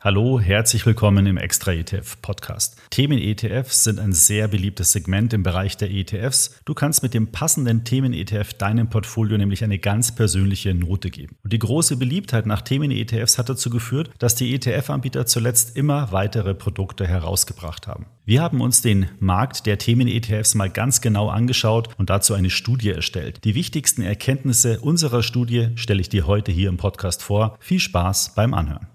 Hallo, herzlich willkommen im Extra ETF Podcast. Themen ETFs sind ein sehr beliebtes Segment im Bereich der ETFs. Du kannst mit dem passenden Themen ETF deinem Portfolio nämlich eine ganz persönliche Note geben. Und die große Beliebtheit nach Themen ETFs hat dazu geführt, dass die ETF-Anbieter zuletzt immer weitere Produkte herausgebracht haben. Wir haben uns den Markt der Themen ETFs mal ganz genau angeschaut und dazu eine Studie erstellt. Die wichtigsten Erkenntnisse unserer Studie stelle ich dir heute hier im Podcast vor. Viel Spaß beim Anhören.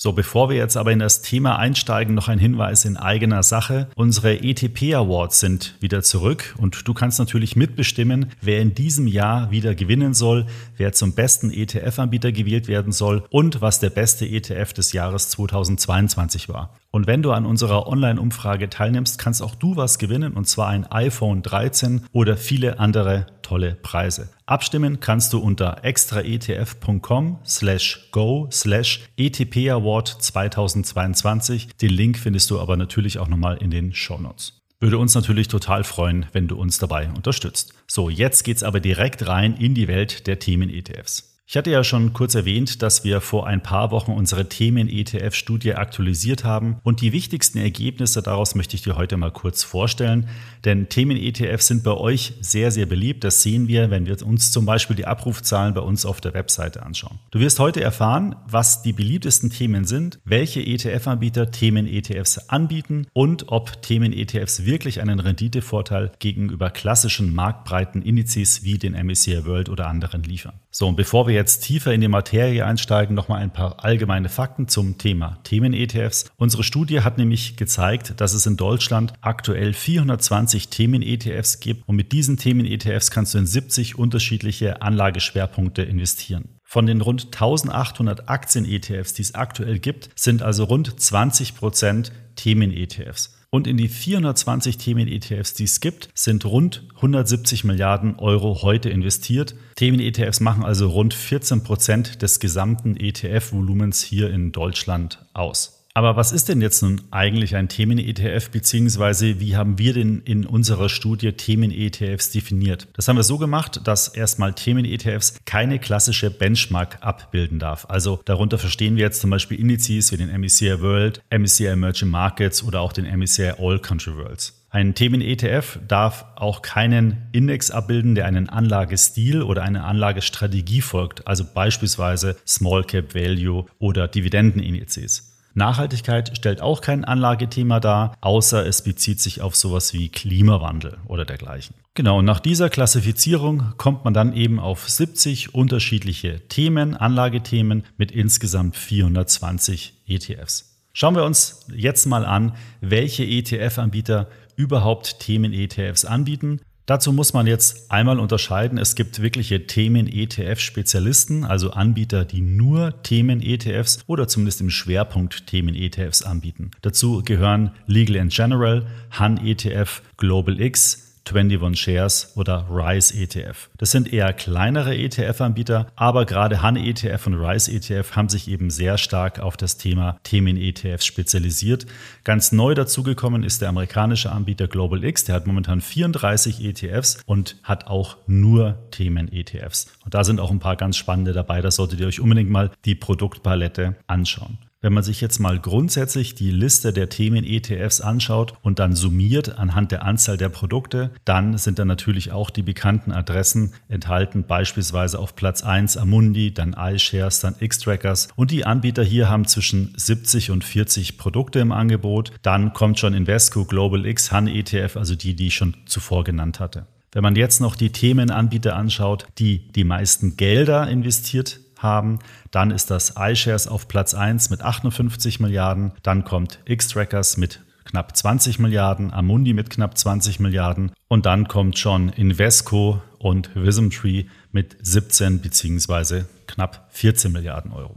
So, bevor wir jetzt aber in das Thema einsteigen, noch ein Hinweis in eigener Sache. Unsere ETP Awards sind wieder zurück und du kannst natürlich mitbestimmen, wer in diesem Jahr wieder gewinnen soll, wer zum besten ETF-Anbieter gewählt werden soll und was der beste ETF des Jahres 2022 war. Und wenn du an unserer Online-Umfrage teilnimmst, kannst auch du was gewinnen, und zwar ein iPhone 13 oder viele andere tolle Preise. Abstimmen kannst du unter extraetf.com slash go slash ETP Award 2022. Den Link findest du aber natürlich auch nochmal in den Show Notes. Würde uns natürlich total freuen, wenn du uns dabei unterstützt. So, jetzt geht's aber direkt rein in die Welt der Themen ETFs. Ich hatte ja schon kurz erwähnt, dass wir vor ein paar Wochen unsere Themen-ETF-Studie aktualisiert haben und die wichtigsten Ergebnisse daraus möchte ich dir heute mal kurz vorstellen. Denn Themen-ETFs sind bei euch sehr, sehr beliebt. Das sehen wir, wenn wir uns zum Beispiel die Abrufzahlen bei uns auf der Webseite anschauen. Du wirst heute erfahren, was die beliebtesten Themen sind, welche ETF-Anbieter Themen-ETFs anbieten und ob Themen-ETFs wirklich einen Renditevorteil gegenüber klassischen marktbreiten Indizes wie den MSCI World oder anderen liefern. So, und bevor wir jetzt tiefer in die Materie einsteigen, nochmal ein paar allgemeine Fakten zum Thema Themen-ETFs. Unsere Studie hat nämlich gezeigt, dass es in Deutschland aktuell 420 Themen-ETFs gibt und mit diesen Themen-ETFs kannst du in 70 unterschiedliche Anlageschwerpunkte investieren. Von den rund 1800 Aktien-ETFs, die es aktuell gibt, sind also rund 20 Prozent Themen-ETFs. Und in die 420 Themen-ETFs, die es gibt, sind rund 170 Milliarden Euro heute investiert. Themen-ETFs machen also rund 14 Prozent des gesamten ETF-Volumens hier in Deutschland aus. Aber was ist denn jetzt nun eigentlich ein Themen-ETF, beziehungsweise wie haben wir denn in unserer Studie Themen-ETFs definiert? Das haben wir so gemacht, dass erstmal Themen-ETFs keine klassische Benchmark abbilden darf. Also darunter verstehen wir jetzt zum Beispiel Indizes wie den MSCI World, MSCI Emerging Markets oder auch den MSCI All Country Worlds. Ein Themen-ETF darf auch keinen Index abbilden, der einen Anlagestil oder eine Anlagestrategie folgt, also beispielsweise Small Cap Value oder Dividendenindizes. Nachhaltigkeit stellt auch kein Anlagethema dar, außer es bezieht sich auf sowas wie Klimawandel oder dergleichen. Genau, und nach dieser Klassifizierung kommt man dann eben auf 70 unterschiedliche Themen, Anlagethemen mit insgesamt 420 ETFs. Schauen wir uns jetzt mal an, welche ETF-Anbieter überhaupt Themen-ETFs anbieten. Dazu muss man jetzt einmal unterscheiden, es gibt wirkliche Themen-ETF-Spezialisten, also Anbieter, die nur Themen-ETFs oder zumindest im Schwerpunkt Themen-ETFs anbieten. Dazu gehören Legal General, Han ETF, Global X, 21 Shares oder Rise ETF. Das sind eher kleinere ETF-Anbieter, aber gerade Han ETF und Rise ETF haben sich eben sehr stark auf das Thema Themen-ETFs spezialisiert. Ganz neu dazugekommen ist der amerikanische Anbieter Global X, der hat momentan 34 ETFs und hat auch nur Themen-ETFs. Und da sind auch ein paar ganz spannende dabei, da solltet ihr euch unbedingt mal die Produktpalette anschauen. Wenn man sich jetzt mal grundsätzlich die Liste der Themen-ETFs anschaut und dann summiert anhand der Anzahl der Produkte, dann sind da natürlich auch die bekannten Adressen enthalten, beispielsweise auf Platz 1 Amundi, dann iShares, dann X-Trackers und die Anbieter hier haben zwischen 70 und 40 Produkte im Angebot. Dann kommt schon Invesco, Global X, Han ETF, also die, die ich schon zuvor genannt hatte. Wenn man jetzt noch die Themenanbieter anschaut, die die meisten Gelder investiert haben. Dann ist das iShares auf Platz 1 mit 58 Milliarden. Dann kommt X-Trackers mit knapp 20 Milliarden, Amundi mit knapp 20 Milliarden und dann kommt schon Invesco und Wismtree mit 17 beziehungsweise knapp 14 Milliarden Euro.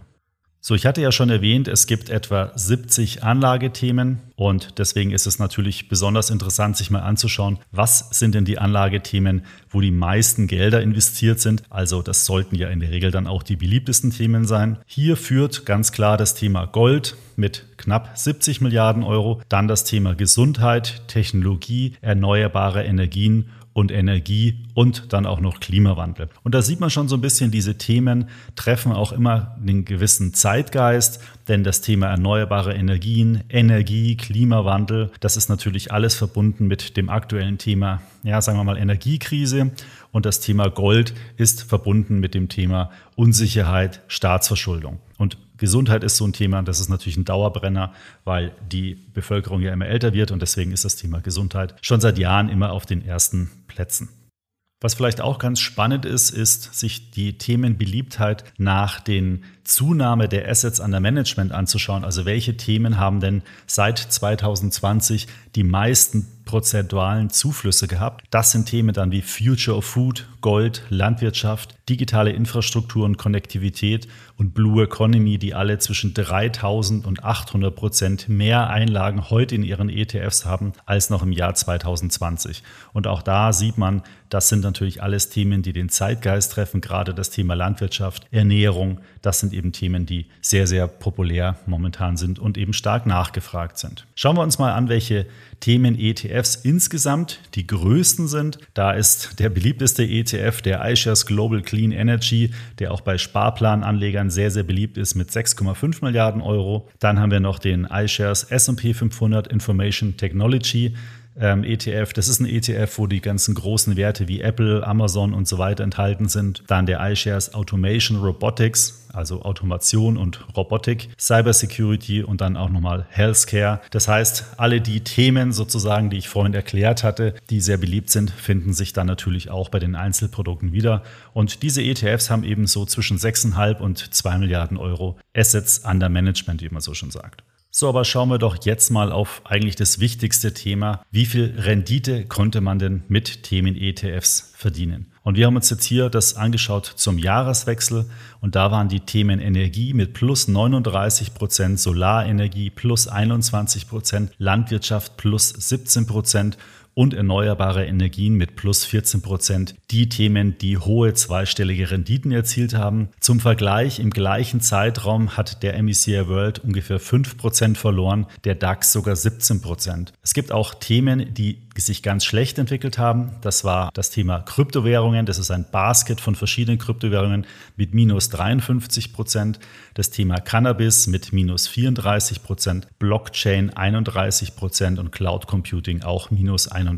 So, ich hatte ja schon erwähnt, es gibt etwa 70 Anlagethemen und deswegen ist es natürlich besonders interessant, sich mal anzuschauen, was sind denn die Anlagethemen, wo die meisten Gelder investiert sind. Also das sollten ja in der Regel dann auch die beliebtesten Themen sein. Hier führt ganz klar das Thema Gold mit knapp 70 Milliarden Euro, dann das Thema Gesundheit, Technologie, erneuerbare Energien und Energie und dann auch noch Klimawandel. Und da sieht man schon so ein bisschen, diese Themen treffen auch immer einen gewissen Zeitgeist, denn das Thema erneuerbare Energien, Energie, Klimawandel, das ist natürlich alles verbunden mit dem aktuellen Thema, ja, sagen wir mal Energiekrise und das Thema Gold ist verbunden mit dem Thema Unsicherheit, Staatsverschuldung. Und Gesundheit ist so ein Thema, das ist natürlich ein Dauerbrenner, weil die Bevölkerung ja immer älter wird und deswegen ist das Thema Gesundheit schon seit Jahren immer auf den ersten Plätzen. Was vielleicht auch ganz spannend ist, ist, sich die Themenbeliebtheit nach den Zunahme der Assets under Management anzuschauen. Also welche Themen haben denn seit 2020 die meisten prozentualen Zuflüsse gehabt? Das sind Themen dann wie Future of Food, Gold, Landwirtschaft, digitale Infrastruktur und Konnektivität und Blue Economy, die alle zwischen 3000 und 800 Prozent mehr Einlagen heute in ihren ETFs haben als noch im Jahr 2020. Und auch da sieht man, das sind natürlich alles Themen, die den Zeitgeist treffen, gerade das Thema Landwirtschaft, Ernährung, das sind eben Themen, die sehr, sehr populär momentan sind und eben stark nachgefragt sind. Schauen wir uns mal an, welche Themen ETFs insgesamt die größten sind. Da ist der beliebteste ETF der iShares Global Clean Energy, der auch bei Sparplananlegern sehr, sehr beliebt ist mit 6,5 Milliarden Euro. Dann haben wir noch den iShares S&P 500 Information Technology ähm, ETF. Das ist ein ETF, wo die ganzen großen Werte wie Apple, Amazon und so weiter enthalten sind. Dann der iShares Automation Robotics, also Automation und Robotik, Cybersecurity und dann auch nochmal Healthcare. Das heißt, alle die Themen sozusagen, die ich vorhin erklärt hatte, die sehr beliebt sind, finden sich dann natürlich auch bei den Einzelprodukten wieder. Und diese ETFs haben eben so zwischen 6,5 und 2 Milliarden Euro Assets under Management, wie man so schon sagt. So, aber schauen wir doch jetzt mal auf eigentlich das wichtigste Thema. Wie viel Rendite konnte man denn mit Themen-ETFs verdienen? Und wir haben uns jetzt hier das angeschaut zum Jahreswechsel und da waren die Themen Energie mit plus 39 Prozent, Solarenergie plus 21 Prozent, Landwirtschaft plus 17 Prozent und erneuerbare Energien mit plus 14 Prozent die Themen, die hohe zweistellige Renditen erzielt haben. Zum Vergleich, im gleichen Zeitraum hat der MSCI World ungefähr 5 Prozent verloren, der DAX sogar 17 Prozent. Es gibt auch Themen, die sich ganz schlecht entwickelt haben. Das war das Thema Kryptowährungen. Das ist ein Basket von verschiedenen Kryptowährungen mit minus 53 Prozent. Das Thema Cannabis mit minus 34 Prozent, Blockchain 31 Prozent und Cloud Computing auch minus 31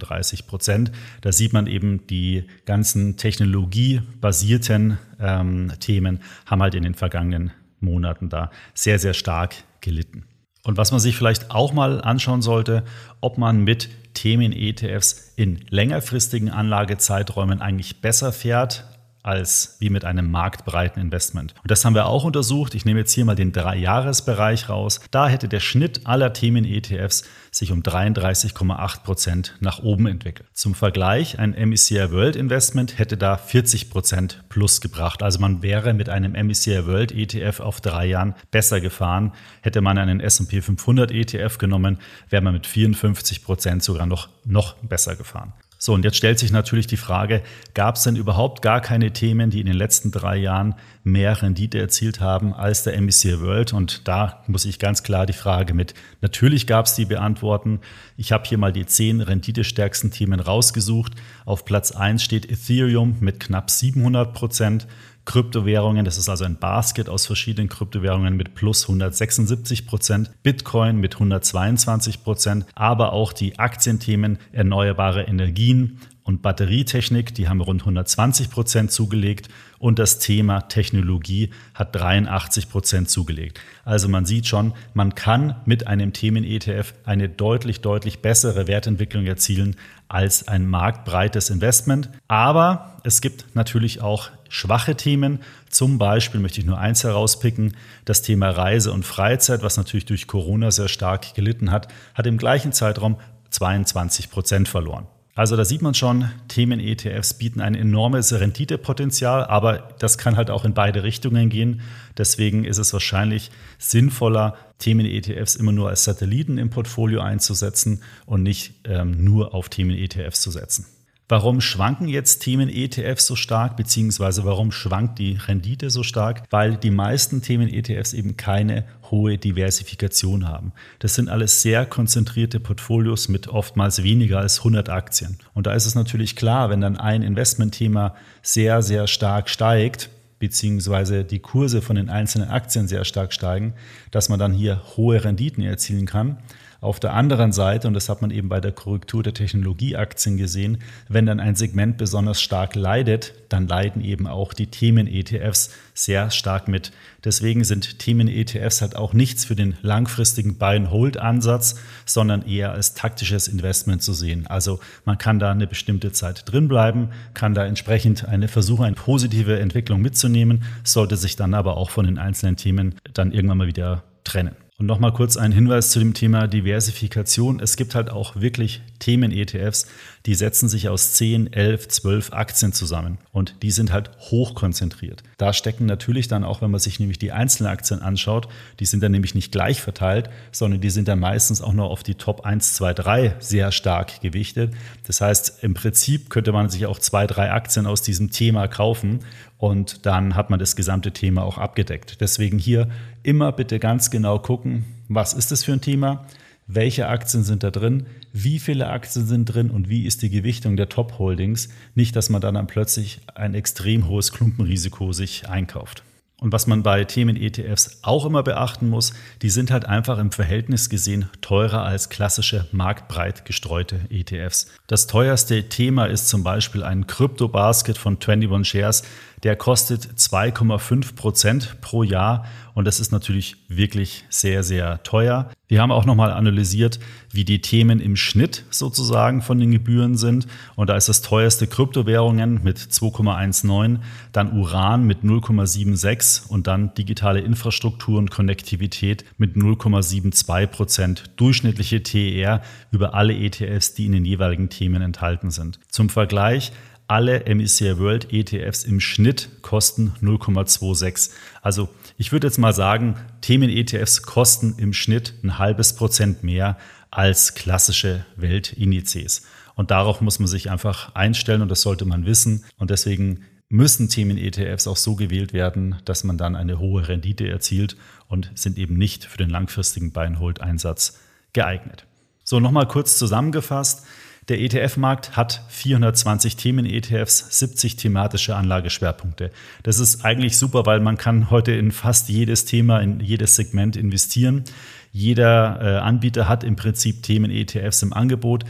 Prozent. Da sieht man eben, die ganzen technologiebasierten ähm, Themen haben halt in den vergangenen Monaten da sehr, sehr stark gelitten. Und was man sich vielleicht auch mal anschauen sollte, ob man mit Themen-ETFs in längerfristigen Anlagezeiträumen eigentlich besser fährt als wie mit einem marktbreiten Investment. Und das haben wir auch untersucht. Ich nehme jetzt hier mal den Drei-Jahres-Bereich raus. Da hätte der Schnitt aller Themen-ETFs sich um 33,8 Prozent nach oben entwickelt. Zum Vergleich, ein MSCI World Investment hätte da 40 Prozent plus gebracht. Also man wäre mit einem MSCI World ETF auf drei Jahren besser gefahren. Hätte man einen S&P 500 ETF genommen, wäre man mit 54 Prozent sogar noch, noch besser gefahren. So, und jetzt stellt sich natürlich die Frage, gab es denn überhaupt gar keine Themen, die in den letzten drei Jahren mehr Rendite erzielt haben als der MSCI World? Und da muss ich ganz klar die Frage mit, natürlich gab es die beantworten. Ich habe hier mal die zehn renditestärksten Themen rausgesucht. Auf Platz eins steht Ethereum mit knapp 700 Prozent. Kryptowährungen, das ist also ein Basket aus verschiedenen Kryptowährungen mit plus 176 Prozent, Bitcoin mit 122 Prozent, aber auch die Aktienthemen erneuerbare Energien und Batterietechnik, die haben rund 120 Prozent zugelegt und das Thema Technologie hat 83 Prozent zugelegt. Also man sieht schon, man kann mit einem Themen-ETF eine deutlich, deutlich bessere Wertentwicklung erzielen als ein marktbreites Investment. Aber es gibt natürlich auch schwache Themen. Zum Beispiel möchte ich nur eins herauspicken. Das Thema Reise und Freizeit, was natürlich durch Corona sehr stark gelitten hat, hat im gleichen Zeitraum 22 Prozent verloren. Also da sieht man schon, Themen-ETFs bieten ein enormes Renditepotenzial, aber das kann halt auch in beide Richtungen gehen. Deswegen ist es wahrscheinlich sinnvoller, Themen-ETFs immer nur als Satelliten im Portfolio einzusetzen und nicht ähm, nur auf Themen-ETFs zu setzen. Warum schwanken jetzt Themen ETFs so stark, beziehungsweise warum schwankt die Rendite so stark? Weil die meisten Themen ETFs eben keine hohe Diversifikation haben. Das sind alles sehr konzentrierte Portfolios mit oftmals weniger als 100 Aktien. Und da ist es natürlich klar, wenn dann ein Investmentthema sehr, sehr stark steigt, beziehungsweise die Kurse von den einzelnen Aktien sehr stark steigen, dass man dann hier hohe Renditen erzielen kann. Auf der anderen Seite, und das hat man eben bei der Korrektur der Technologieaktien gesehen, wenn dann ein Segment besonders stark leidet, dann leiden eben auch die Themen-ETFs sehr stark mit. Deswegen sind Themen-ETFs halt auch nichts für den langfristigen Buy-and-Hold-Ansatz, sondern eher als taktisches Investment zu sehen. Also man kann da eine bestimmte Zeit drin bleiben, kann da entsprechend eine versuchen, eine positive Entwicklung mitzunehmen, sollte sich dann aber auch von den einzelnen Themen dann irgendwann mal wieder trennen. Und nochmal kurz ein Hinweis zu dem Thema Diversifikation. Es gibt halt auch wirklich Themen-ETFs, die setzen sich aus 10, 11, 12 Aktien zusammen. Und die sind halt hochkonzentriert. Da stecken natürlich dann auch, wenn man sich nämlich die einzelnen Aktien anschaut, die sind dann nämlich nicht gleich verteilt, sondern die sind dann meistens auch noch auf die Top 1, 2, 3 sehr stark gewichtet. Das heißt, im Prinzip könnte man sich auch zwei, drei Aktien aus diesem Thema kaufen und dann hat man das gesamte Thema auch abgedeckt. Deswegen hier immer bitte ganz genau gucken, was ist das für ein Thema, welche Aktien sind da drin, wie viele Aktien sind drin und wie ist die Gewichtung der Top-Holdings. Nicht, dass man dann, plötzlich ein extrem hohes Klumpenrisiko sich einkauft. Und was man bei Themen-ETFs auch immer beachten muss, die sind halt einfach im Verhältnis gesehen teurer als klassische marktbreit gestreute ETFs. Das teuerste Thema ist zum Beispiel ein Krypto-Basket von 21 Shares. Der kostet 2,5 Prozent pro Jahr und das ist natürlich wirklich sehr, sehr teuer. Wir haben auch nochmal analysiert, wie die Themen im Schnitt sozusagen von den Gebühren sind. Und da ist das teuerste Kryptowährungen mit 2,19, dann Uran mit 0,76 und dann digitale Infrastruktur und Konnektivität mit 0,72 Prozent durchschnittliche TER über alle ETFs, die in den jeweiligen Themen enthalten sind. Zum Vergleich, alle MSCI World ETFs im Schnitt kosten 0,26. Also ich würde jetzt mal sagen, Themen-ETFs kosten im Schnitt ein halbes Prozent mehr als klassische Weltindizes. Und darauf muss man sich einfach einstellen und das sollte man wissen. Und deswegen müssen Themen-ETFs auch so gewählt werden, dass man dann eine hohe Rendite erzielt und sind eben nicht für den langfristigen Buy-and-Hold-Einsatz geeignet. So, nochmal kurz zusammengefasst. Der ETF-Markt hat 420 Themen-ETFs, 70 thematische Anlageschwerpunkte. Das ist eigentlich super, weil man kann heute in fast jedes Thema, in jedes Segment investieren. Jeder äh, Anbieter hat im Prinzip Themen-ETFs im Angebot.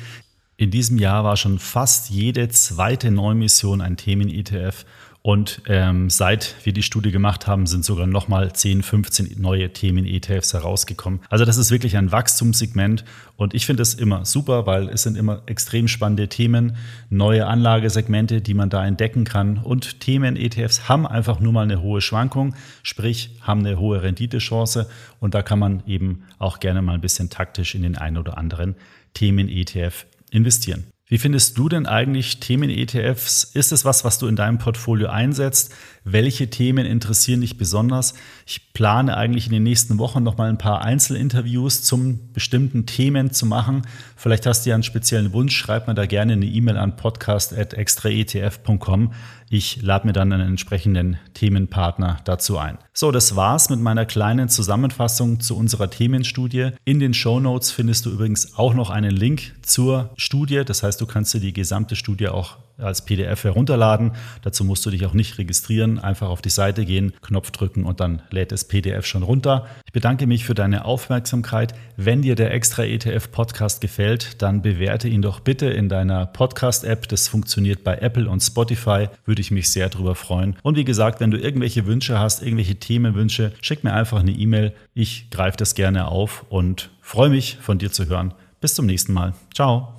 In diesem Jahr war schon fast jede zweite Neumission ein Themen-ETF und ähm, seit wir die Studie gemacht haben, sind sogar nochmal 10, 15 neue Themen-ETFs herausgekommen. Also das ist wirklich ein Wachstumssegment und ich finde es immer super, weil es sind immer extrem spannende Themen, neue Anlagesegmente, die man da entdecken kann. Und Themen-ETFs haben einfach nur mal eine hohe Schwankung, sprich haben eine hohe Renditechance und da kann man eben auch gerne mal ein bisschen taktisch in den einen oder anderen Themen-ETF investieren. Wie findest du denn eigentlich Themen-ETFs? Ist es was, was du in deinem Portfolio einsetzt? Welche Themen interessieren dich besonders? Ich plane eigentlich in den nächsten Wochen noch mal ein paar Einzelinterviews zum bestimmten Themen zu machen. Vielleicht hast du ja einen speziellen Wunsch, schreib mir da gerne eine E-Mail an podcast.extraetf.com. Ich lade mir dann einen entsprechenden Themenpartner dazu ein. So, das war's mit meiner kleinen Zusammenfassung zu unserer Themenstudie. In den Show Notes findest du übrigens auch noch einen Link zur Studie. Das heißt, du kannst dir die gesamte Studie auch als PDF herunterladen. Dazu musst du dich auch nicht registrieren. Einfach auf die Seite gehen, Knopf drücken und dann lädt das PDF schon runter. Ich bedanke mich für deine Aufmerksamkeit. Wenn dir der Extra ETF Podcast gefällt, dann bewerte ihn doch bitte in deiner Podcast-App. Das funktioniert bei Apple und Spotify. Würde ich mich sehr darüber freuen. Und wie gesagt, wenn du irgendwelche Wünsche hast, irgendwelche Themenwünsche, schick mir einfach eine E-Mail. Ich greife das gerne auf und freue mich, von dir zu hören. Bis zum nächsten Mal. Ciao.